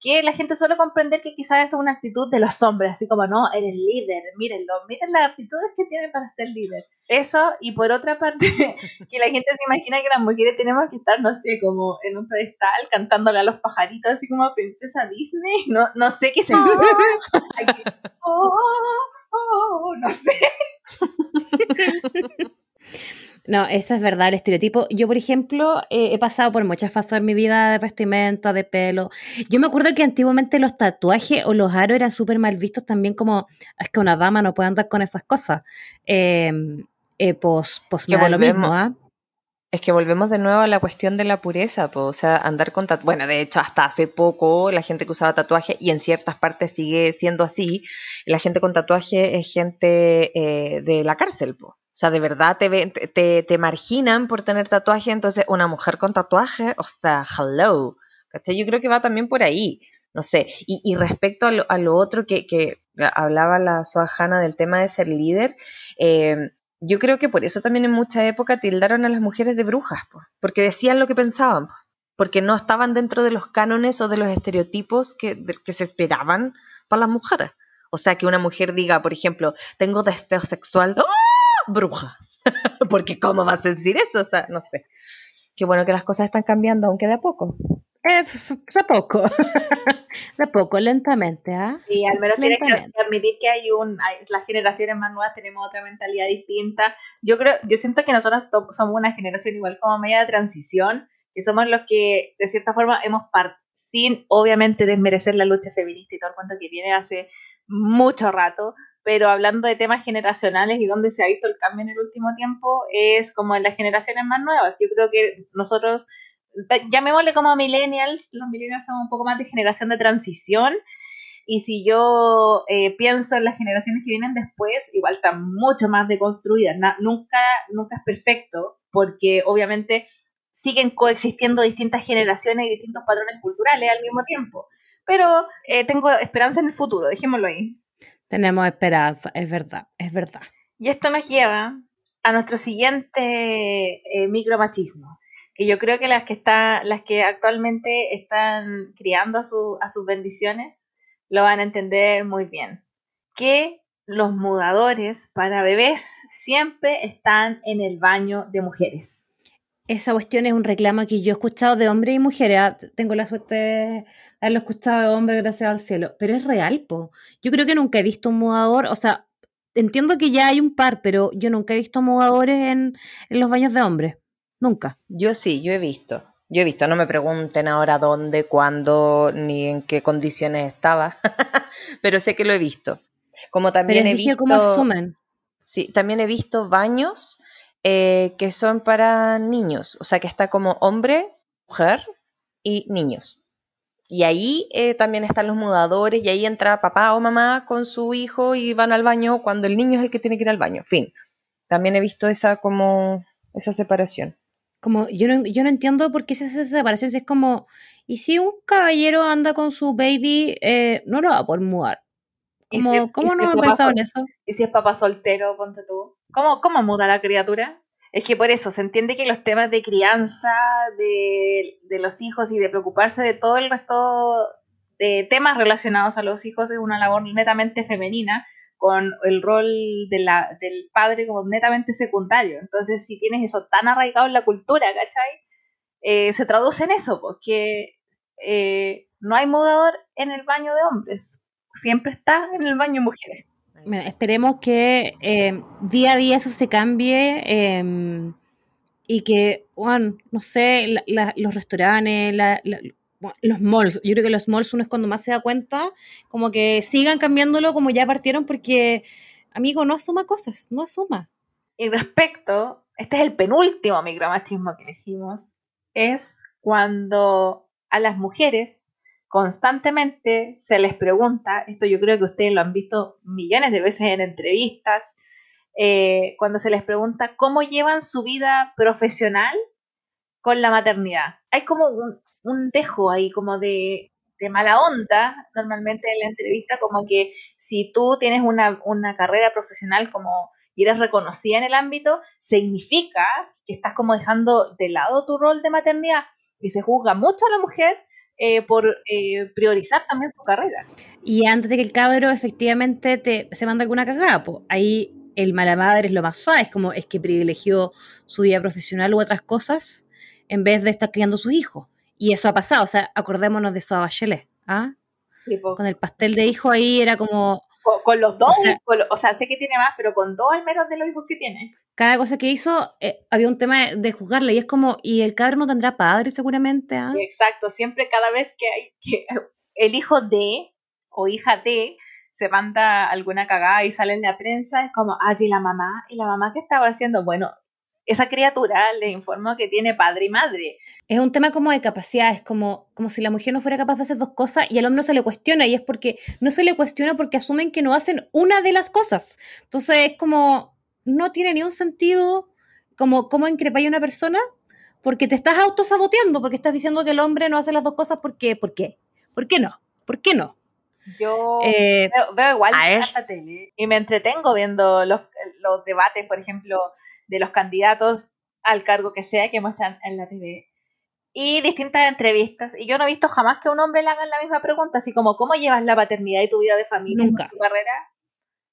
que la gente suele comprender que quizás esta es una actitud de los hombres, así como, no, eres líder, mírenlo, miren las aptitudes que tiene para ser líder. Eso, y por otra parte, *laughs* que la gente se imagina que las mujeres tenemos que estar, no sé, como en un pedestal, cantándole a los pajaritos, así como a princesa Disney, no, no sé qué se... Oh, *laughs* oh, no sé. *laughs* No, eso es verdad, el estereotipo. Yo, por ejemplo, eh, he pasado por muchas fases en mi vida de vestimenta, de pelo. Yo me acuerdo que antiguamente los tatuajes o los aros eran súper mal vistos también como, es que una dama no puede andar con esas cosas. Eh, eh, pos, pos Que nada lo mismo, ¿ah? Es que volvemos de nuevo a la cuestión de la pureza, po, o sea, andar con tatuajes. Bueno, de hecho, hasta hace poco la gente que usaba tatuaje, y en ciertas partes sigue siendo así, la gente con tatuaje es gente eh, de la cárcel, po. O sea, de verdad te, ven- te- marginan por tener tatuaje, entonces una mujer con tatuaje, o sea, hello. ¿Cachai? Yo creo que va también por ahí, no sé. Y, respecto a lo, otro que, hablaba la Suajana del tema de ser líder, eh, yo creo que por eso también en mucha época tildaron a las mujeres de brujas, po, porque decían lo que pensaban, po, porque no estaban dentro de los cánones o de los estereotipos que, que se esperaban para las mujeres. O sea, que una mujer diga, por ejemplo, tengo deseo sexual, ¡ah! bruja. *laughs* porque ¿cómo vas a decir eso? O sea, no sé. Qué bueno que las cosas están cambiando, aunque de a poco. Eh, de a poco. *laughs* de a poco, lentamente, ¿ah? Y al menos tienes que admitir que hay un, hay- las generaciones más nuevas tenemos otra mentalidad distinta. Yo creo, yo siento que nosotros somos una generación igual como media de transición, que somos los que de cierta forma hemos par sin obviamente desmerecer la lucha feminista y todo el cuento que viene hace mucho rato, pero hablando de temas generacionales y donde se ha visto el cambio en el último tiempo, es como en las generaciones más nuevas. Yo creo que nosotros, llamémosle como millennials, los millennials son un poco más de generación de transición, y si yo eh, pienso en las generaciones que vienen después, igual están mucho más deconstruidas. Nunca, nunca es perfecto, porque obviamente siguen coexistiendo distintas generaciones y distintos patrones culturales al mismo tiempo. Pero eh, tengo esperanza en el futuro, dejémoslo ahí. Tenemos esperanza, es verdad, es verdad. Y esto nos lleva a nuestro siguiente eh, micromachismo, que yo creo que las que está, las que actualmente están criando a, su- a sus bendiciones lo van a entender muy bien. Que los mudadores para bebés siempre están en el baño de mujeres. Esa cuestión es un reclamo que yo he escuchado de hombres y mujeres. ah, Tengo la suerte de haberlo escuchado de hombres, gracias al cielo. Pero es real, po. Yo creo que nunca he visto un mudador, o sea, entiendo que ya hay un par, pero yo nunca he visto mudadores en, en los baños de hombres. Nunca. Yo sí, yo he visto. Yo he visto, no me pregunten ahora dónde, cuándo, ni en qué condiciones estaba, *laughs* pero sé que lo he visto. Como también he visto, cómo asumen. sí, también he visto baños eh, que son para niños, o sea que está como hombre, mujer y niños. Y ahí eh, también están los mudadores y ahí entra papá o mamá con su hijo y van al baño cuando el niño es el que tiene que ir al baño. Fin. También he visto esa como esa separación. Como, yo no, yo no entiendo por qué se hace esa separación. Si es como, y si un caballero anda con su baby, eh, no lo va a poder mudar. ¿Y Como, si- ¿Cómo si no he pensado sol- en eso? Y si es papá soltero, ponte tú. ¿Cómo, cómo muda la criatura? Es que por eso se entiende que los temas de crianza de, de los hijos y de preocuparse de todo el resto de temas relacionados a los hijos es una labor netamente femenina, con el rol de la, del padre como netamente secundario. Entonces, si tienes eso tan arraigado en la cultura, ¿cachai? Eh, se traduce en eso, porque eh, no hay mudador en el baño de hombres, siempre está en el baño de mujeres. Bueno, esperemos que eh, día a día eso se cambie eh, y que, bueno, no sé, la- la- los restaurantes, la- los malls, yo creo que los malls uno es cuando más se da cuenta, como que sigan cambiándolo como ya partieron porque, amigo, no asuma cosas, no asuma. Y respecto, este es el penúltimo micromachismo que elegimos, es cuando a las mujeres constantemente se les pregunta, esto yo creo que ustedes lo han visto millones de veces en entrevistas, eh, cuando se les pregunta cómo llevan su vida profesional con la maternidad. Hay como un, un dejo ahí como de, de mala onda normalmente en la entrevista, como que si tú tienes una, una carrera profesional como y eres reconocida en el ámbito, significa que estás como dejando de lado tu rol de maternidad y se juzga mucho a la mujer eh, por eh, priorizar también su carrera. Y antes de que el cabro efectivamente te, se manda alguna cagada, pues ahí el mala madre es lo más suave, es como es que privilegió su vida profesional u otras cosas en vez de estar criando a sus hijos. Y eso ha pasado, o sea, acordémonos de Soa Bachelet, ¿ah? Con el pastel de hijo ahí era como con, con los dos, O sea- con o sea, sé que tiene más, pero con dos al menos de los hijos que tiene. Cada cosa que hizo, eh, había un tema de juzgarle y es como, y el cabro no tendrá padre seguramente, ¿ah? Exacto, siempre cada vez que hay que el hijo de o hija de se manda alguna cagada y sale en la prensa, es como, allí la mamá, y la mamá que estaba haciendo, bueno, esa criatura le informó que tiene padre y madre. Es un tema como de capacidad, es como, como si la mujer no fuera capaz de hacer dos cosas y al hombre no se le cuestiona, y es porque no se le cuestiona porque asumen que no hacen una de las cosas. Entonces es como, no tiene ni un sentido como cómo increpáis a una persona porque te estás autosaboteando, porque estás diciendo que el hombre no hace las dos cosas, ¿por qué? ¿Por qué? ¿Por qué no? ¿Por qué no? Yo Eh, veo, veo igual a la tele y me entretengo viendo los, los debates, por ejemplo, de los candidatos al cargo que sea que muestran en la TV. Y distintas entrevistas. Y yo no he visto jamás que a un hombre le hagan la misma pregunta, así como, ¿cómo llevas la paternidad y tu vida de familia Nunca. en tu carrera?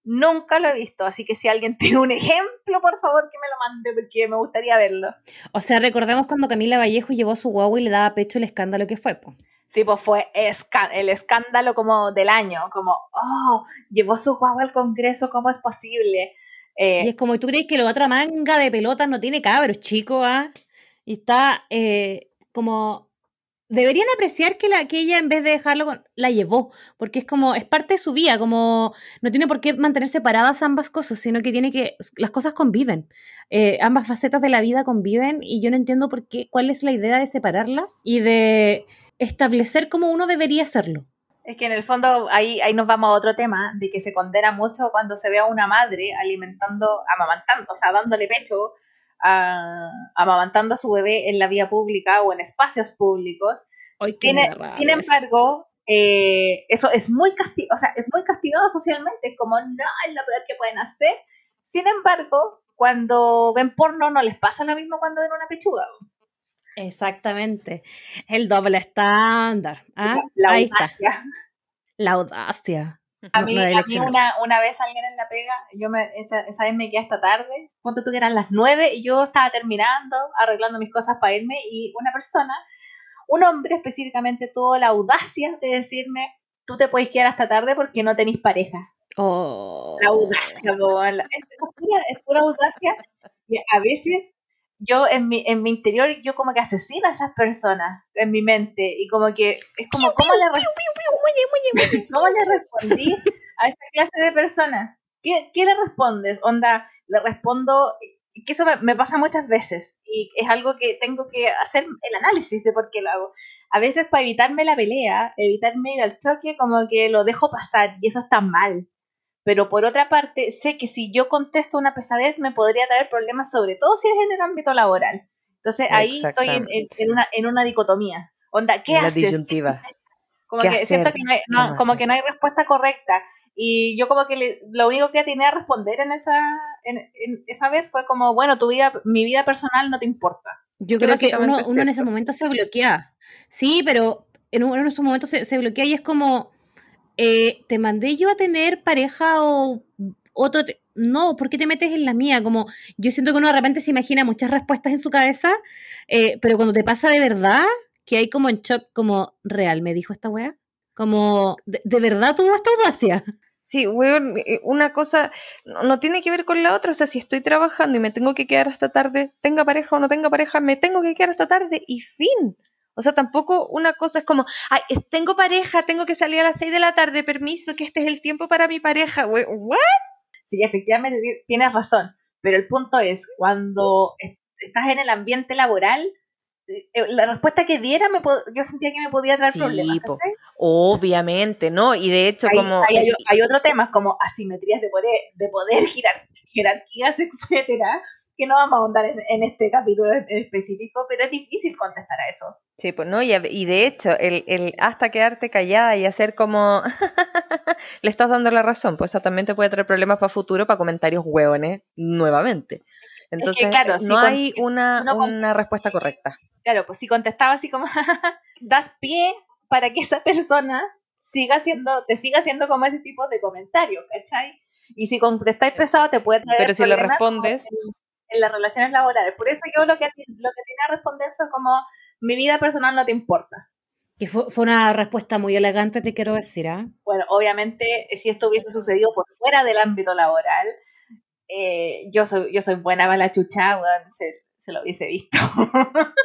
Nunca lo he visto. Así que si alguien *laughs* tiene un ejemplo, por favor, que me lo mande, porque me gustaría verlo. O sea, recordemos cuando Camila Vallejo llevó a su guagua y le daba pecho el escándalo que fue. po. Sí, pues fue el escándalo como del año, como, oh, llevó su guagua al Congreso, ¿cómo es posible? Eh, Y es como, ¿tú crees que la otra manga de pelotas no tiene cabros, chico? ah? Y está eh, como... Deberían apreciar que, la, que ella en vez de dejarlo, con- la llevó, porque es como, es parte de su vida, como no tiene por qué mantener separadas ambas cosas, sino que tiene que, las cosas conviven, Eh, ambas facetas de la vida conviven y yo no entiendo por qué, cuál es la idea de separarlas y de establecer cómo uno debería hacerlo. Es que en el fondo ahí, ahí nos vamos a otro tema, de que se condena mucho cuando se ve a una madre alimentando, amamantando, o sea, dándole pecho, a- amamantando a su bebé en la vía pública o en espacios públicos. Ay, qué Tiene, sin embargo, eh, eso es muy castigado, o sea, es muy castigado socialmente, como, no, es lo peor que pueden hacer. Sin embargo, cuando ven porno no les pasa lo mismo cuando ven una pechuga. Exactamente. El doble estándar. ¿ah? La Ahí está. audacia. La audacia. A mí, a mí una, una vez alguien en la pega, yo me, esa, esa vez me quedé hasta tarde, ponte tú que eran las nueve y yo estaba terminando, arreglando mis cosas para irme y una persona, un hombre específicamente, tuvo la audacia de decirme, tú te puedes quedar hasta tarde porque no tenés pareja. Oh. La audacia, la- es, es pura, es pura audacia y a veces yo en mi, en mi interior yo como que asesino a esas personas en mi mente y como que es como ¿cómo le, ¿cómo le respondí a esta clase de personas? ¿Qué, qué le respondes? Onda, le respondo que eso me, me pasa muchas veces y es algo que tengo que hacer el análisis de por qué lo hago. A veces para evitarme la pelea, evitarme ir al choque, como que lo dejo pasar y eso está mal. Pero por otra parte, sé que si yo contesto una pesadez me podría traer problemas, sobre todo si es en el ámbito laboral. Entonces ahí estoy en, en- en una, en una dicotomía. Onda, ¿qué La haces? disyuntiva. *laughs* Como ¿Qué que siento que no hay, no, ¿Cómo como hacer? que no hay respuesta correcta. Y yo como que le- lo único que tenía a responder en esa, en, en esa vez fue como, bueno, tu vida, mi vida personal no te importa. Yo creo que uno, uno en ese momento se bloquea. Sí, pero en uno en esos momentos se, se bloquea y es como, eh, ¿te mandé yo a tener pareja o otro? No, ¿por qué te metes en la mía? Como yo siento que uno de repente se imagina muchas respuestas en su cabeza, eh, pero cuando te pasa de verdad, que hay como en shock, como, ¿real me dijo esta wea? Como, ¿de, de verdad tuvo esta audacia? Sí, weón, eh, una cosa no, no tiene que ver con la otra. O sea, si estoy trabajando y me tengo que quedar hasta tarde, tenga pareja o no tenga pareja, me tengo que quedar hasta tarde y fin. O sea, tampoco una cosa es como, ay, tengo pareja, tengo que salir a las 6 de la tarde, permiso, que este es el tiempo para mi pareja. We- ¿What? Sí, efectivamente ti- tienes razón, pero el punto es, cuando est- estás en el ambiente laboral, eh, la respuesta que diera me pod- yo sentía que me podía traer Sí, problemas. Obviamente, ¿no? Y de hecho, Ahí- como... hay, hay otro tema, como asimetrías de poder, de poder girar- jerarquías, *laughs* etcétera, que no vamos a ahondar en, en este capítulo en específico, pero es difícil contestar a eso. Sí, pues no, y, de hecho, el, el hasta quedarte callada y hacer como *laughs* le estás dando la razón, pues eso también te puede traer problemas para futuro, para comentarios hueones, nuevamente. Entonces, claro, no hay una, una respuesta correcta. Claro, pues si contestaba así como, *laughs* das pie para que esa persona siga siendo, te siga haciendo como ese tipo de comentarios, ¿cachai? Y si contestáis pesado te puede traer Pero si le respondes- en, las relaciones laborales. Por eso yo lo que, lo que tenía a responder fue como, mi vida personal no te importa. Que fue, fue una respuesta muy elegante, te quiero decir, ¿ah? Bueno, obviamente, si esto hubiese sucedido por fuera del ámbito laboral, eh, yo soy yo soy buena para la chucha, weón, se, se lo hubiese visto. *laughs*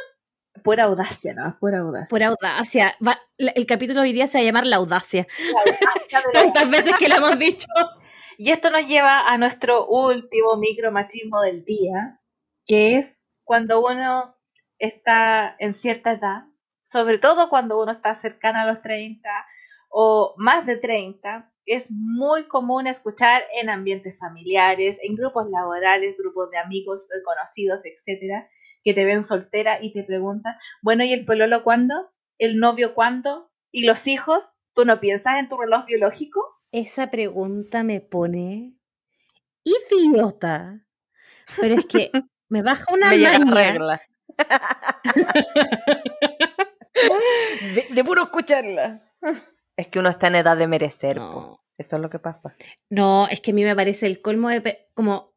pura audacia, ¿no? Pura audacia. Pura audacia. Va- el capítulo de hoy día se va a llamar La audacia. La audacia de la- *laughs* Tantas veces que lo hemos dicho. Y esto nos lleva a nuestro último micromachismo del día, que es cuando uno está en cierta edad, sobre todo cuando uno está cercano a los 30 o más de 30, es muy común escuchar en ambientes familiares, en grupos laborales, grupos de amigos, de conocidos, etcétera, que te ven soltera y te preguntan, bueno, ¿y el pololo cuándo? ¿El novio cuándo? ¿Y los hijos? ¿Tú no piensas en tu reloj biológico? Esa pregunta me pone idiota. Pero es que *laughs* me baja una Me llega regla. *laughs* de, de puro escucharla. Es que uno está en edad de merecer. No. Eso es lo que pasa. No, es que a mí me parece el colmo de... Como,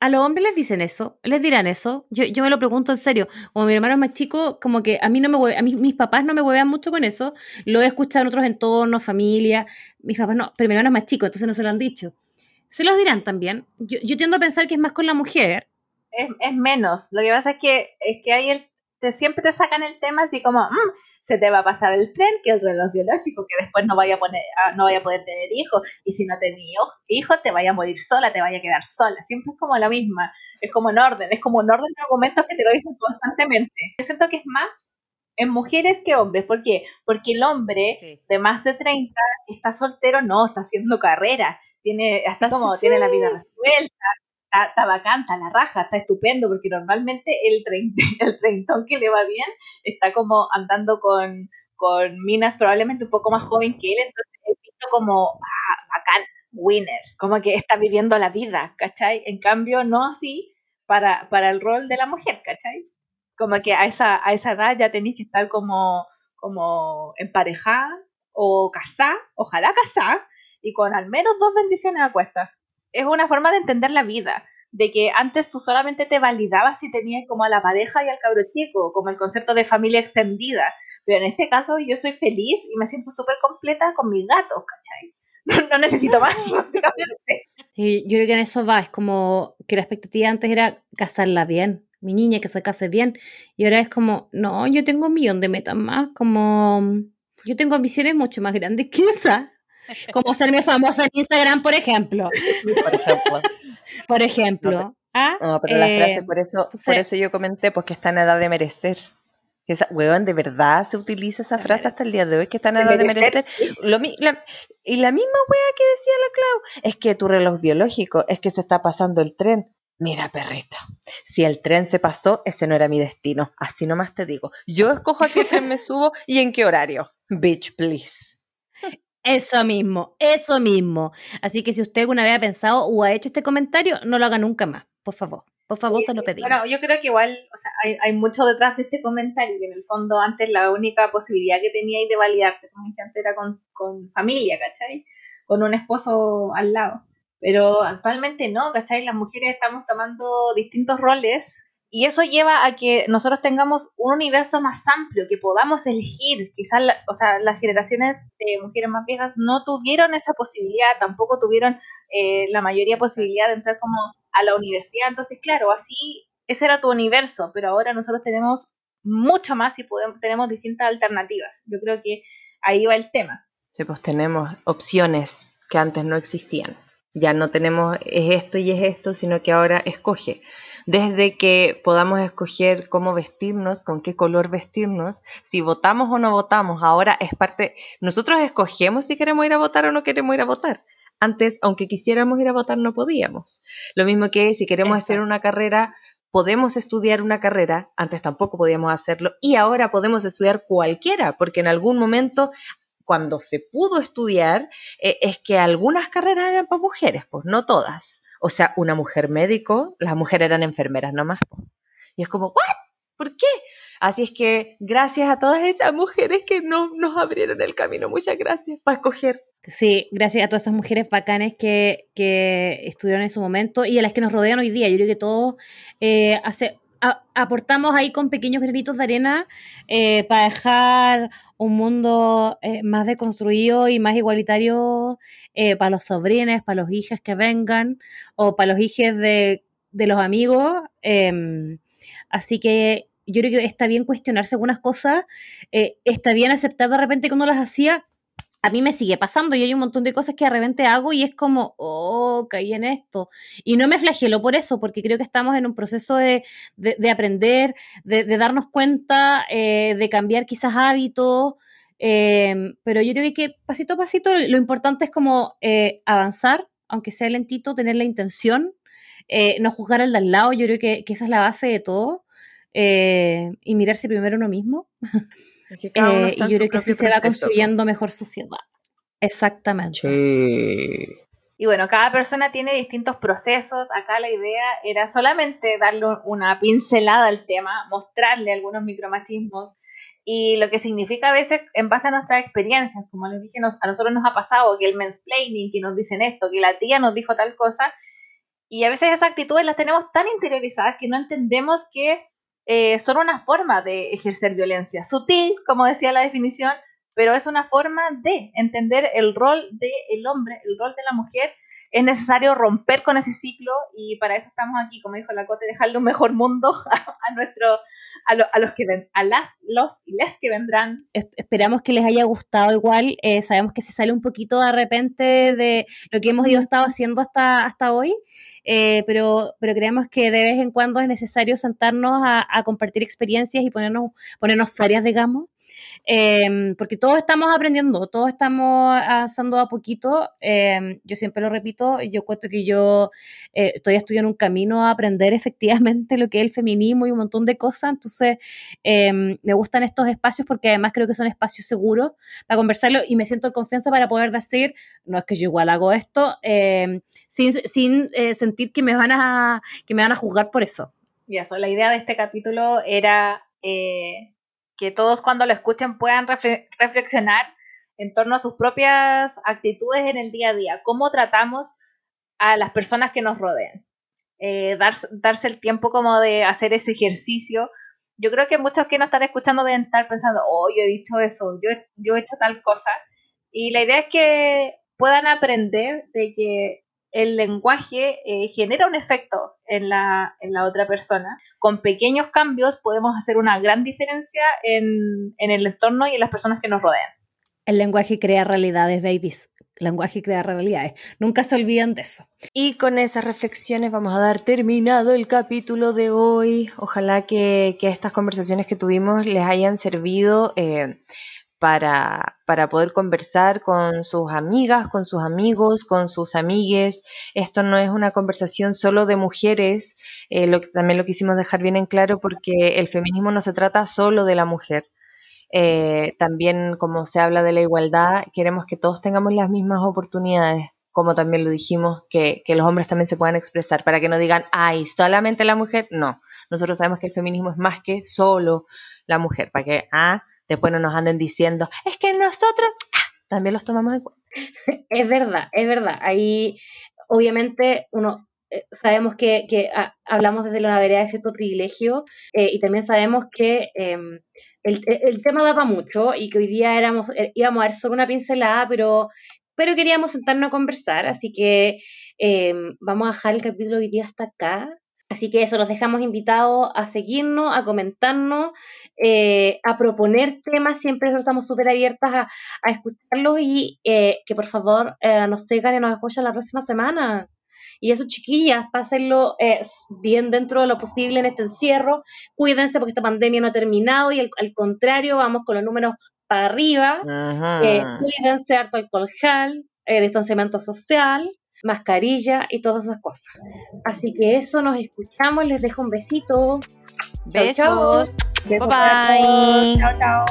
a los hombres les dicen eso, les dirán eso. Yo, yo me lo pregunto en serio. Como mi hermano es más chico, como que a mí no me hue- a mí mis papás no me huevean mucho con eso. Lo he escuchado en otros entornos, familia. Mis papás no, pero mi hermano es más chico, entonces no se lo han dicho. Se los dirán también. Yo, yo tiendo a pensar que es más con la mujer. es, es menos. Lo que pasa es que, es que hay el, te, siempre te sacan el tema así como, "Mm, se te va a pasar el tren, que el reloj biológico, que después no vaya a, poner, ah, no vaya a poder tener hijos, y si no tenés hijos, te vaya a morir sola, te vaya a quedar sola. Siempre es como la misma, es como en orden, es como en orden de argumentos que te lo dicen constantemente. Yo siento que es más en mujeres que hombres. ¿Por qué? Porque el hombre Sí. de más de 30 está soltero, no, está haciendo carrera, tiene, así como Sí. tiene la vida resuelta, está, está bacán, está la raja, está estupendo, porque normalmente el, trein- *laughs* el treintón que le va bien está como andando con, con minas probablemente un poco más joven que él, entonces he visto como, ah, bacán, winner, como que está viviendo la vida, ¿cachai? En cambio, no así para, para el rol de la mujer, ¿cachai? Como que a esa, a esa edad ya tenéis que estar como, como emparejada o casada, ojalá casada, y con al menos dos bendiciones a cuestas. Es una forma de entender la vida, de que antes tú solamente te validabas si tenías como a la pareja y al cabro chico, como el concepto de familia extendida. Pero en este caso yo soy feliz y me siento súper completa con mis gatos, ¿cachai? *laughs* No, no necesito más, *laughs* básicamente. Y yo creo que en eso va, es como que la expectativa antes era casarla bien, mi niña que se case bien, y ahora es como, no, yo tengo un millón de metas más, como yo tengo ambiciones mucho más grandes que esa, como hacerme famosa en Instagram, por ejemplo, *laughs* Por ejemplo. por ejemplo. ¿Ah? No, pero la Eh, frase, por eso, por eso yo comenté, pues que está en edad de merecer. Esa, weón, de verdad se utiliza esa frase hasta el día de hoy, que está en De edad de merecer. Lo la- y la misma wea que decía la Clau, es que tu reloj biológico, es que se está pasando el tren. Mira, perrito, si el tren se pasó, ese no era mi destino. Así nomás te digo. Yo escojo a qué tren me *laughs* subo y en qué horario. Bitch, please. Eso mismo, eso mismo. Así que si usted alguna vez ha pensado o ha hecho este comentario, no lo haga nunca más, por favor. Por favor, Sí, se lo pedimos. Bueno, yo creo que igual, o sea, hay, hay mucho detrás de este comentario, que en el fondo antes la única posibilidad que teníais de validarte como dije antes era con, con familia, ¿cachai? Con un esposo al lado. Pero actualmente no, ¿cachai? Las mujeres estamos tomando distintos roles y eso lleva a que nosotros tengamos un universo más amplio, que podamos elegir. Quizás, la- o sea, las generaciones de mujeres más viejas no tuvieron esa posibilidad, tampoco tuvieron eh, la mayoría posibilidad de entrar como a la universidad. Entonces, claro, así ese era tu universo, pero ahora nosotros tenemos mucho más y podemos, tenemos distintas alternativas. Yo creo que ahí va el tema. Sí, pues tenemos opciones que antes no existían. Ya no tenemos es esto y es esto, sino que ahora escoge. Desde que podamos escoger cómo vestirnos, con qué color vestirnos, si votamos o no votamos, ahora es parte, nosotros escogemos si queremos ir a votar o no queremos ir a votar. Antes, aunque quisiéramos ir a votar, no podíamos. Lo mismo que si queremos Exacto. una carrera, podemos estudiar una carrera, antes tampoco podíamos hacerlo, y ahora podemos estudiar cualquiera, porque en algún momento cuando se pudo estudiar, eh, es que algunas carreras eran para mujeres, pues no todas. O sea, una mujer médico, las mujeres eran enfermeras nomás. Y es como, ¿what? ¿Por qué? Así es que gracias a todas esas mujeres que no, nos abrieron el camino, muchas gracias para escoger. Sí, gracias a todas esas mujeres bacanes que, que en su momento y a las que nos rodean hoy día. Yo creo que todos eh, hace- aportamos ahí con pequeños granitos de arena eh, para dejar un mundo eh, más deconstruido y más igualitario eh, para los sobrines, para los hijos que vengan o para los hijos de, de los amigos. em, así que yo creo que está bien cuestionarse algunas cosas, está bien aceptar de repente que uno las hacía. A mí me sigue pasando y hay un montón de cosas que de repente hago y es como, oh, caí en esto. Y no me flagelo por eso, porque creo que estamos en un proceso de, de, aprender, de, darnos cuenta, eh, de cambiar quizás hábitos. Eh, pero yo creo que pasito a pasito lo importante es como avanzar, aunque sea lentito, tener la intención eh, no juzgar al de al lado, yo creo que, esa es la base de todo, eh, y mirarse primero uno mismo. *laughs* Eh, y yo creo que así se va construyendo mejor sociedad. Exactamente. Y bueno, cada persona tiene distintos procesos. Acá la idea era solamente darle una pincelada al tema, mostrarle algunos micromachismos y lo que significa a veces en base a nuestras experiencias. Como les dije, a nosotros nos ha pasado que el mansplaining, que nos dicen esto, que la tía nos dijo tal cosa, y a veces esas actitudes las tenemos tan interiorizadas que no entendemos que eh, son una forma de ejercer violencia. Sutil, como decía la definición, pero es una forma de entender el rol del hombre, el rol de la mujer. Es necesario romper con ese ciclo y para eso estamos aquí, como dijo la Cote, dejarle un mejor mundo *laughs* a, nuestro, a, los que ven, a las, los y les que vendrán. Esperamos que les haya gustado igual. Eh, sabemos que se sale un poquito de repente de lo que hemos ido estado haciendo hasta, hasta hoy. Eh, pero, pero creemos que de vez en cuando es necesario sentarnos a, compartir experiencias y ponernos, ponernos áreas, digamos, Em, porque todos estamos aprendiendo, todos estamos avanzando a poquito. Em, yo siempre lo repito, yo cuento que yo eh, estoy estudiando un camino a aprender *laughs* efectivamente lo que es el feminismo y un montón de cosas. Entonces, em, me gustan estos espacios porque además creo que son espacios seguros para conversarlo y me siento en confianza para poder decir, no es que yo igual hago esto, sin, sin eh, sentir que me, van a, que me van a juzgar por eso. Y eso, la idea de este capítulo era eh, que todos cuando lo escuchen puedan reflexionar en torno a sus propias actitudes en el día a día, cómo tratamos a las personas que nos rodean. Eh, darse el tiempo como de hacer ese ejercicio. Yo creo que muchos que nos están escuchando deben estar pensando, oh, yo he dicho eso, yo, yo he hecho tal cosa. Y la idea es que puedan aprender de que el lenguaje eh, genera un efecto en la, en la, otra persona. Con pequeños cambios podemos hacer una gran diferencia en, en, el entorno y en las personas que nos rodean. El lenguaje crea realidades, babies. El lenguaje crea realidades. Nunca se olviden de eso. Y con esas reflexiones vamos a dar terminado el capítulo de hoy. Ojalá que, que estas conversaciones que tuvimos les hayan servido. Eh, para, para, poder conversar con sus amigas, con sus amigos, con sus amigues. Esto no es una conversación solo de mujeres, eh, también lo quisimos dejar bien en claro porque el feminismo no se trata solo de la mujer. Eh, también como se habla de la igualdad, queremos que todos tengamos las mismas oportunidades, como también lo dijimos, que, que los hombres también se puedan expresar, para que no digan, ay, solamente la mujer. No, nosotros sabemos que el feminismo es más que solo la mujer, para que, ah, después no nos anden diciendo, es que nosotros ah, también los tomamos en cuenta. *laughs* Es verdad, es verdad. Ahí, obviamente, uno eh, sabemos que, hablamos desde la vereda de cierto privilegio eh, y también sabemos que em, el, tema daba mucho y que hoy día éramos, eh, íbamos a ver solo una pincelada, pero, pero queríamos sentarnos a conversar, así que em, vamos a dejar el capítulo hoy día hasta acá. Así que eso, los dejamos invitados a seguirnos, a comentarnos, eh, a proponer temas. Siempre estamos súper abiertas a, escucharlos y eh, que por favor eh, nos sigan y nos apoyen la próxima semana. Y eso, chiquillas, pásenlo bien dentro de lo posible en este encierro. Cuídense porque esta pandemia no ha terminado y al, contrario, vamos con los números para arriba. cuídense, harto alcohol gel, distanciamiento social mascarilla y todas esas cosas. Así que eso, nos escuchamos, les dejo un besito. Besos. Bye bye. Chao, chao.